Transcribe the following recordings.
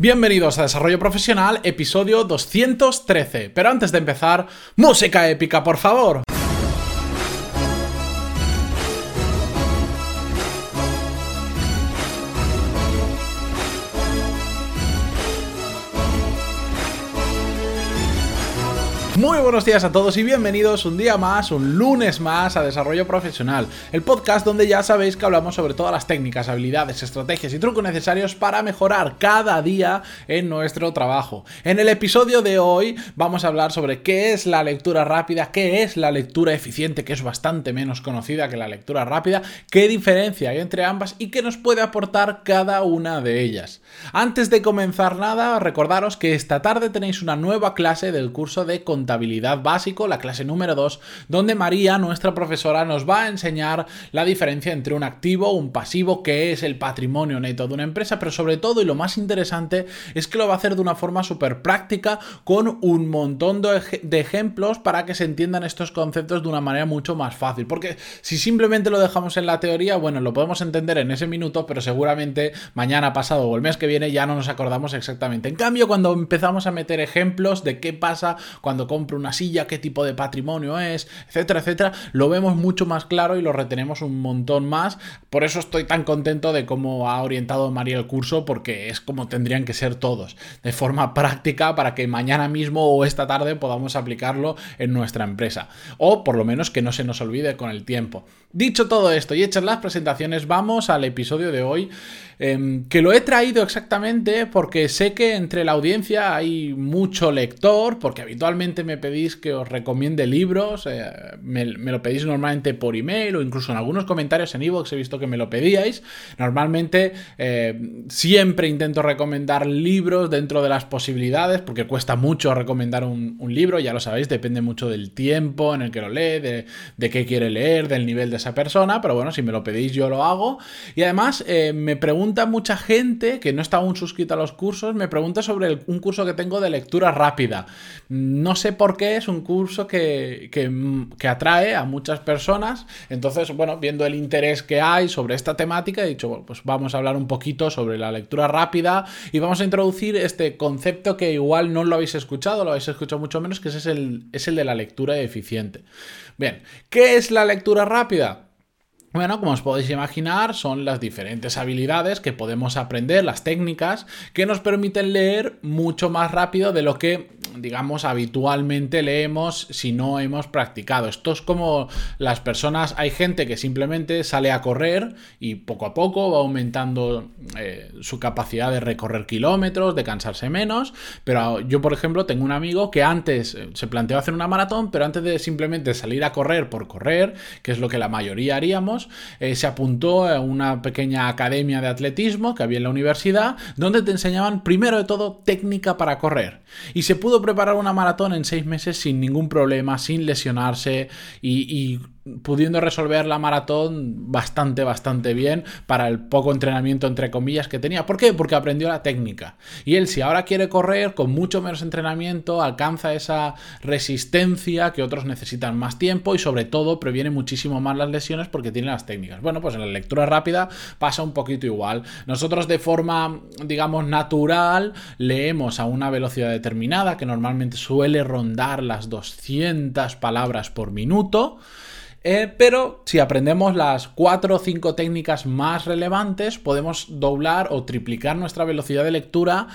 Bienvenidos a Desarrollo Profesional, episodio 213. Pero antes de empezar, música épica, por favor. Muy buenos días a todos y bienvenidos un día más, un lunes más a Desarrollo Profesional, el podcast donde ya sabéis que hablamos sobre todas las técnicas, habilidades, estrategias y trucos necesarios para mejorar cada día en nuestro trabajo. En el episodio de hoy vamos a hablar sobre qué es la lectura rápida, qué es la lectura eficiente, que es bastante menos conocida que la lectura rápida, qué diferencia hay entre ambas y qué nos puede aportar cada una de ellas. Antes de comenzar nada, recordaros que esta tarde tenéis una nueva clase del curso de contabilidad básico, la clase número 2, donde María, nuestra profesora, nos va a enseñar la diferencia entre un activo, un pasivo, que es el patrimonio neto de una empresa, pero sobre todo y lo más interesante es que lo va a hacer de una forma súper práctica con un montón de, de ejemplos para que se entiendan estos conceptos de una manera mucho más fácil. Porque si simplemente lo dejamos en la teoría, bueno, lo podemos entender en ese minuto, pero seguramente mañana, pasado o el mes que viene ya no nos acordamos exactamente. En cambio, cuando empezamos a meter ejemplos de qué pasa cuando compro una silla, qué tipo de patrimonio es, etcétera, etcétera, lo vemos mucho más claro y lo retenemos un montón más. Por eso estoy tan contento de cómo ha orientado María el curso, porque es como tendrían que ser todos, de forma práctica para que mañana mismo o esta tarde podamos aplicarlo en nuestra empresa. O por lo menos que no se nos olvide con el tiempo. Dicho todo esto y hechas las presentaciones, vamos al episodio de hoy, em, que lo he traído exactamente porque sé que entre la audiencia hay mucho lector, porque habitualmente me pedís que os recomiende libros, eh, me, lo pedís normalmente por email o incluso en algunos comentarios en iVoox he visto que me lo pedíais. Normalmente eh, siempre intento recomendar libros dentro de las posibilidades, porque cuesta mucho recomendar un, libro, ya lo sabéis, depende mucho del tiempo en el que lo lee, de, de qué quiere leer, del nivel de esa persona, pero bueno, si me lo pedís yo lo hago. Y además eh, me pregunta mucha gente que no está aún suscrita a los cursos, me pregunta sobre un curso que tengo de lectura rápida. No sé por qué es un curso que, que, atrae a muchas personas, entonces, bueno, viendo el interés que hay sobre esta temática, he dicho, bueno, pues vamos a hablar un poquito sobre la lectura rápida y vamos a introducir este concepto que igual no lo habéis escuchado, lo habéis escuchado mucho menos, que es el, es el de la lectura eficiente. Bien, ¿qué es la lectura rápida? Bueno, como os podéis imaginar, son las diferentes habilidades que podemos aprender, las técnicas que nos permiten leer mucho más rápido de lo que, digamos, habitualmente leemos si no hemos practicado. Esto es como las personas, hay gente que simplemente sale a correr y poco a poco va aumentando eh, su capacidad de recorrer kilómetros, de cansarse menos, pero yo, por ejemplo, tengo un amigo que antes eh, se planteó hacer una maratón, pero antes de simplemente salir a correr por correr, que es lo que la mayoría haríamos, eh, se apuntó a una pequeña academia de atletismo que había en la universidad, donde te enseñaban primero de todo técnica para correr. Y se pudo preparar una maratón en seis meses sin ningún problema, sin lesionarse y pudiendo resolver la maratón bastante, bastante bien para el poco entrenamiento, entre comillas, que tenía. ¿Por qué? Porque aprendió la técnica. Y él, si ahora quiere correr con mucho menos entrenamiento, alcanza esa resistencia que otros necesitan más tiempo y sobre todo previene muchísimo más las lesiones porque tiene las técnicas. Bueno, pues en la lectura rápida pasa un poquito igual. Nosotros de forma, digamos, natural leemos a una velocidad determinada que normalmente suele rondar las 200 palabras por minuto. Eh, pero si aprendemos las 4 o 5 técnicas más relevantes, podemos doblar o triplicar nuestra velocidad de lectura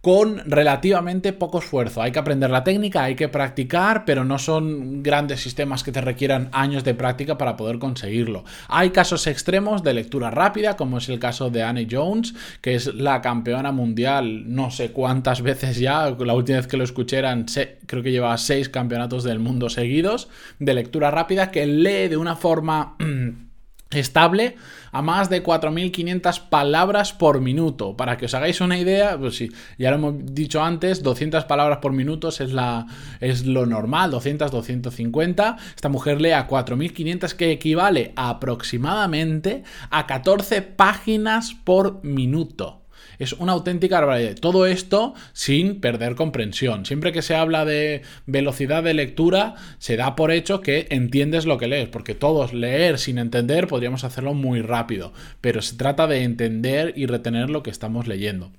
con relativamente poco esfuerzo. Hay que aprender la técnica, hay que practicar, pero no son grandes sistemas que te requieran años de práctica para poder conseguirlo. Hay casos extremos de lectura rápida, como es el caso de Annie Jones, que es la campeona mundial no sé cuántas veces ya, la última vez que lo escuché eran, creo que llevaba seis campeonatos del mundo seguidos de lectura rápida, que lee de una forma... estable a más de 4.500 palabras por minuto. Para que os hagáis una idea, pues sí, ya lo hemos dicho antes, 200 palabras por minuto es, la, es lo normal, 200, 250. Esta mujer lee a 4.500 que equivale aproximadamente a 14 páginas por minuto. Es una auténtica barbaridad. Todo esto sin perder comprensión. Siempre que se habla de velocidad de lectura, se da por hecho que entiendes lo que lees, porque todos leer sin entender podríamos hacerlo muy rápido, pero se trata de entender y retener lo que estamos leyendo.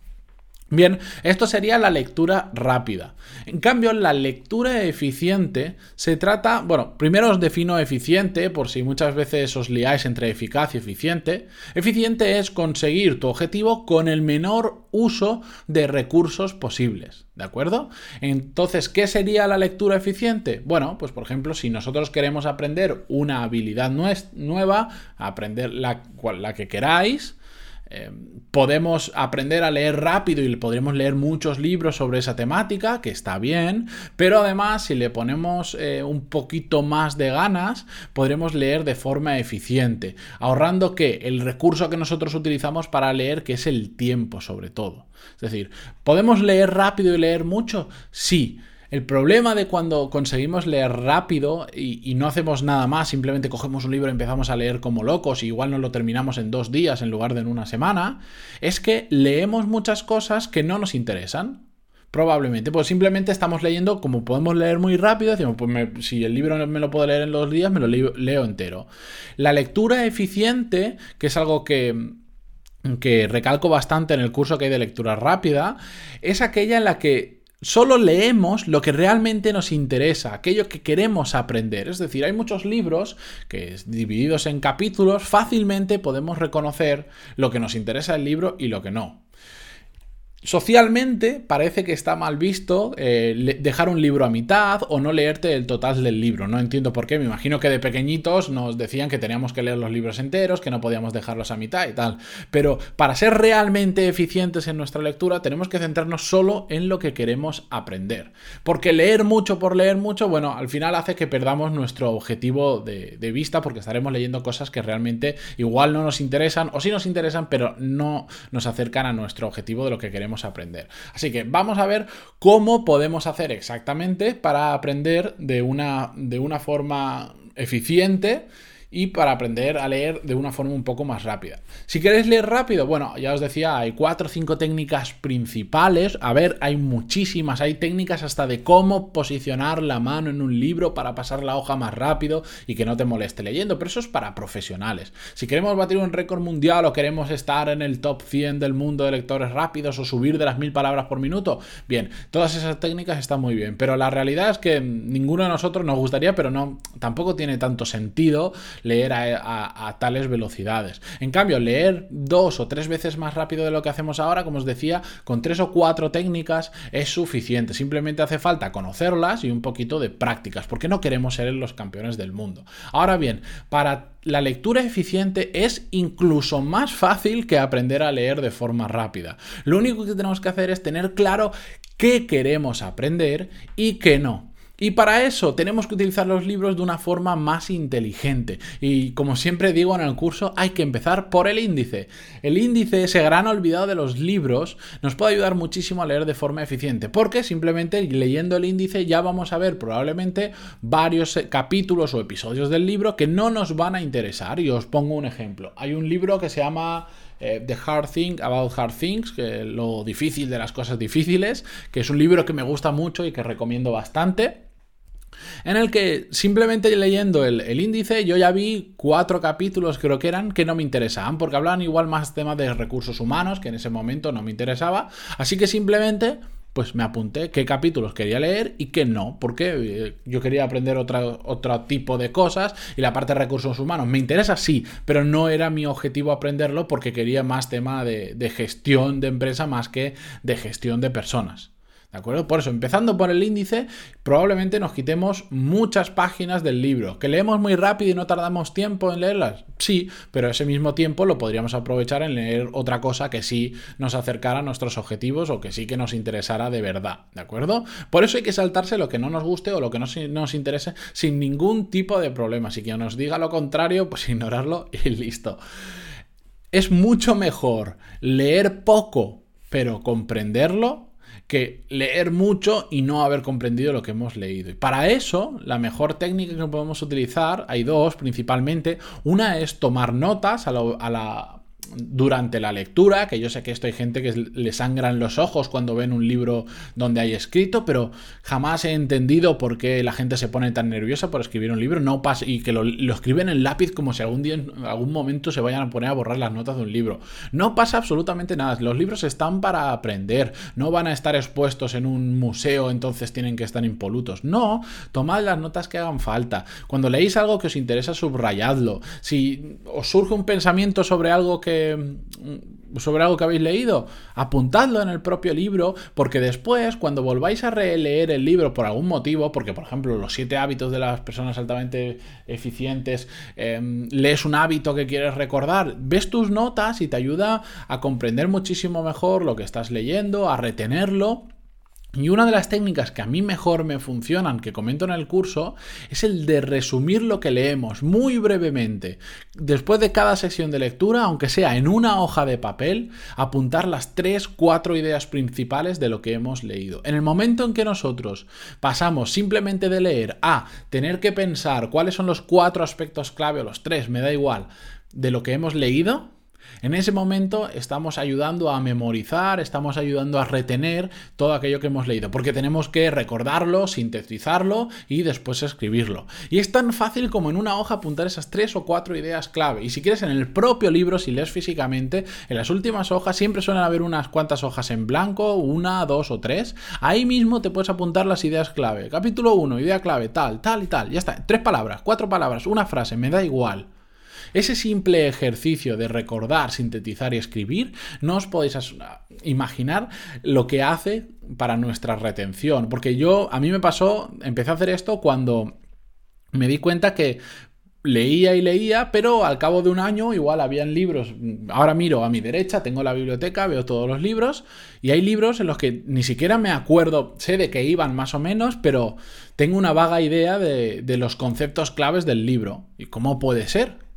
Bien, esto sería la lectura rápida. En cambio, la lectura eficiente se trata, bueno, primero os defino eficiente, por si muchas veces os liáis entre eficaz y eficiente. Eficiente es conseguir tu objetivo con el menor uso de recursos posibles, ¿de acuerdo? Entonces, ¿qué sería la lectura eficiente? Bueno, pues por ejemplo, si nosotros queremos aprender una habilidad nueva, aprender la, la que queráis, eh, podemos aprender a leer rápido y podremos leer muchos libros sobre esa temática, que está bien, pero además si le ponemos eh, un poquito más de ganas, podremos leer de forma eficiente, ahorrando que el recurso que nosotros utilizamos para leer, que es el tiempo sobre todo. Es decir, ¿podemos leer rápido y leer mucho? Sí. El problema de cuando conseguimos leer rápido y, no hacemos nada más, simplemente cogemos un libro y empezamos a leer como locos y igual nos lo terminamos en dos días en lugar de en una semana, es que leemos muchas cosas que no nos interesan. Probablemente, pues simplemente estamos leyendo, como podemos leer muy rápido, decimos, pues si el libro me lo puedo leer en dos días, me lo leo, entero. La lectura eficiente, que es algo que, que recalco bastante en el curso que hay de lectura rápida, es aquella en la que Solo leemos lo que realmente nos interesa, aquello que queremos aprender. Es decir, hay muchos libros que divididos en capítulos fácilmente podemos reconocer lo que nos interesa el libro y lo que no. Socialmente parece que está mal visto eh, dejar un libro a mitad o no leerte el total del libro. No entiendo por qué. Me imagino que de pequeñitos nos decían que teníamos que leer los libros enteros, que no podíamos dejarlos a mitad y tal. Pero para ser realmente eficientes en nuestra lectura tenemos que centrarnos solo en lo que queremos aprender. Porque leer mucho por leer mucho, bueno, al final hace que perdamos nuestro objetivo de, de vista porque estaremos leyendo cosas que realmente igual no nos interesan o sí nos interesan, pero no nos acercan a nuestro objetivo de lo que queremos aprender. Así que vamos a ver cómo podemos hacer exactamente para aprender de una, de una forma eficiente y para aprender a leer de una forma un poco más rápida. Si queréis leer rápido, bueno, ya os decía, hay cuatro o cinco técnicas principales. A ver, hay muchísimas, hay técnicas hasta de cómo posicionar la mano en un libro para pasar la hoja más rápido y que no te moleste leyendo, pero eso es para profesionales. Si queremos batir un récord mundial o queremos estar en el top 100 del mundo de lectores rápidos o subir de las mil palabras por minuto, bien, todas esas técnicas están muy bien, pero la realidad es que ninguno de nosotros nos gustaría, pero no, tampoco tiene tanto sentido leer a, tales velocidades. En cambio, leer dos o tres veces más rápido de lo que hacemos ahora, como os decía, con tres o cuatro técnicas es suficiente. Simplemente hace falta conocerlas y un poquito de prácticas, porque no queremos ser los campeones del mundo. Ahora bien, para la lectura eficiente es incluso más fácil que aprender a leer de forma rápida. Lo único que tenemos que hacer es tener claro qué queremos aprender y qué no. Y para eso tenemos que utilizar los libros de una forma más inteligente. Y como siempre digo en el curso, hay que empezar por el índice. El índice, ese gran olvidado de los libros, nos puede ayudar muchísimo a leer de forma eficiente. Porque simplemente leyendo el índice ya vamos a ver probablemente varios capítulos o episodios del libro que no nos van a interesar. Y os pongo un ejemplo. Hay un libro que se llama... Eh, The Hard Thing About Hard Things, que lo difícil de las cosas difíciles, que es un libro que me gusta mucho y que recomiendo bastante en el que simplemente leyendo el, índice yo ya vi cuatro capítulos, creo que eran, que no me interesaban, porque hablaban igual más temas de recursos humanos, que en ese momento no me interesaba, así que simplemente pues me apunté qué capítulos quería leer y qué no, porque eh, yo quería aprender otro, otro tipo de cosas y la parte de recursos humanos me interesa, sí, pero no era mi objetivo aprenderlo porque quería más tema de gestión de empresa más que de gestión de personas. ¿De acuerdo? Por eso, empezando por el índice, probablemente nos quitemos muchas páginas del libro. ¿Que leemos muy rápido y no tardamos tiempo en leerlas? Sí, pero ese mismo tiempo lo podríamos aprovechar en leer otra cosa que sí nos acercara a nuestros objetivos o que sí que nos interesara de verdad. ¿De acuerdo? Por eso hay que saltarse lo que no nos guste o lo que no nos interese sin ningún tipo de problema. Si quien nos diga lo contrario, pues ignorarlo y listo. Es mucho mejor leer poco, pero comprenderlo que leer mucho y no haber comprendido lo que hemos leído. Y para eso, la mejor técnica que podemos utilizar, hay dos principalmente. Una es tomar notas a, la durante la lectura, que yo sé que esto hay gente que le sangran los ojos cuando ven un libro donde hay escrito, pero jamás he entendido por qué la gente se pone tan nerviosa por escribir un libro no pasa, y que lo, escriben en lápiz como si algún día en algún momento se vayan a poner a borrar las notas de un libro. No pasa absolutamente nada, los libros están para aprender, no van a estar expuestos en un museo, entonces tienen que estar impolutos. No, tomad las notas que hagan falta. Cuando leéis algo que os interesa, subrayadlo. Si os surge un pensamiento sobre algo que Mm, sobre algo que habéis leído, apuntadlo en el propio libro, porque después, cuando volváis a releer el libro por algún motivo, porque por ejemplo los siete hábitos de las personas altamente eficientes, em, lees un hábito que quieres recordar, ves tus notas y te ayuda a comprender muchísimo mejor lo que estás leyendo, a retenerlo y una de las técnicas que a mí mejor me funcionan, que comento en el curso, es el de resumir lo que leemos muy brevemente. Después de cada sesión de lectura, aunque sea en una hoja de papel, apuntar las tres, cuatro ideas principales de lo que hemos leído. En el momento en que nosotros pasamos simplemente de leer a tener que pensar cuáles son los cuatro aspectos clave o los tres, me da igual, de lo que hemos leído, en ese momento estamos ayudando a memorizar, estamos ayudando a retener todo aquello que hemos leído, porque tenemos que recordarlo, sintetizarlo y después escribirlo. Y es tan fácil como en una hoja apuntar esas tres o cuatro ideas clave. Y si quieres en el propio libro, si lees físicamente, en las últimas hojas siempre suelen haber unas cuantas hojas en blanco, una, dos o tres. Ahí mismo te puedes apuntar las ideas clave. Capítulo 1, idea clave, tal, tal y tal. Ya está. Tres palabras, cuatro palabras, una frase, me da igual. Ese simple ejercicio de recordar, sintetizar y escribir, no os podéis imaginar lo que hace para nuestra retención. Porque yo, a mí me pasó, empecé a hacer esto cuando me di cuenta que leía y leía, pero al cabo de un año igual habían libros, ahora miro a mi derecha, tengo la biblioteca, veo todos los libros y hay libros en los que ni siquiera me acuerdo, sé de qué iban más o menos, pero tengo una vaga idea de, de los conceptos claves del libro. ¿Y cómo puede ser?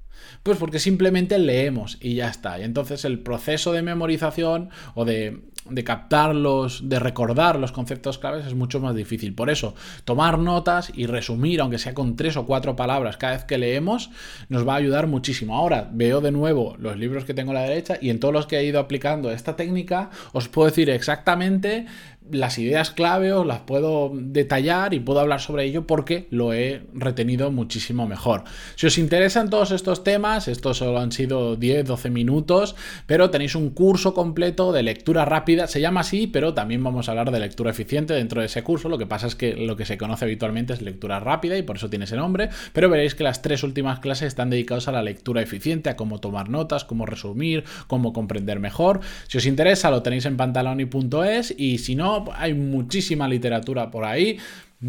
Pues porque simplemente leemos y ya está. Y entonces el proceso de memorización o de, de captarlos, de recordar los conceptos claves es mucho más difícil. Por eso, tomar notas y resumir, aunque sea con tres o cuatro palabras cada vez que leemos, nos va a ayudar muchísimo. Ahora veo de nuevo los libros que tengo a la derecha y en todos los que he ido aplicando esta técnica os puedo decir exactamente las ideas clave os las puedo detallar y puedo hablar sobre ello porque lo he retenido muchísimo mejor. Si os interesan todos estos temas, estos solo han sido 10-12 minutos, pero tenéis un curso completo de lectura se llama así, pero también vamos a hablar de lectura eficiente dentro de ese curso, lo que pasa es que lo que se conoce habitualmente es lectura rápida y por eso tiene ese nombre, pero veréis que las tres últimas clases están dedicadas a la lectura eficiente, a cómo tomar notas, cómo resumir, cómo comprender mejor. Si os interesa lo tenéis en pantaloni.es y si no, hay muchísima literatura por ahí.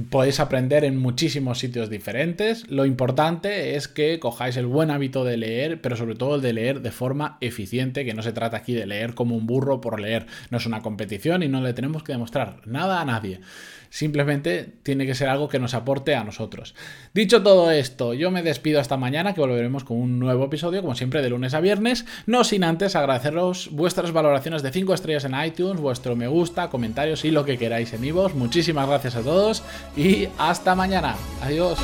Podéis aprender en muchísimos sitios diferentes. Lo importante es que cojáis el buen hábito de leer, pero sobre todo el de leer de forma eficiente, que no se trata aquí de leer como un burro por leer. No es una competición y no le tenemos que demostrar nada a nadie. Simplemente tiene que ser algo que nos aporte a nosotros. Dicho todo esto, yo me despido hasta mañana, que volveremos con un nuevo episodio, como siempre, de lunes a viernes. No sin antes agradeceros vuestras valoraciones de 5 estrellas en iTunes, vuestro me gusta, comentarios y lo que queráis en vivos. Muchísimas gracias a todos y hasta mañana. Adiós.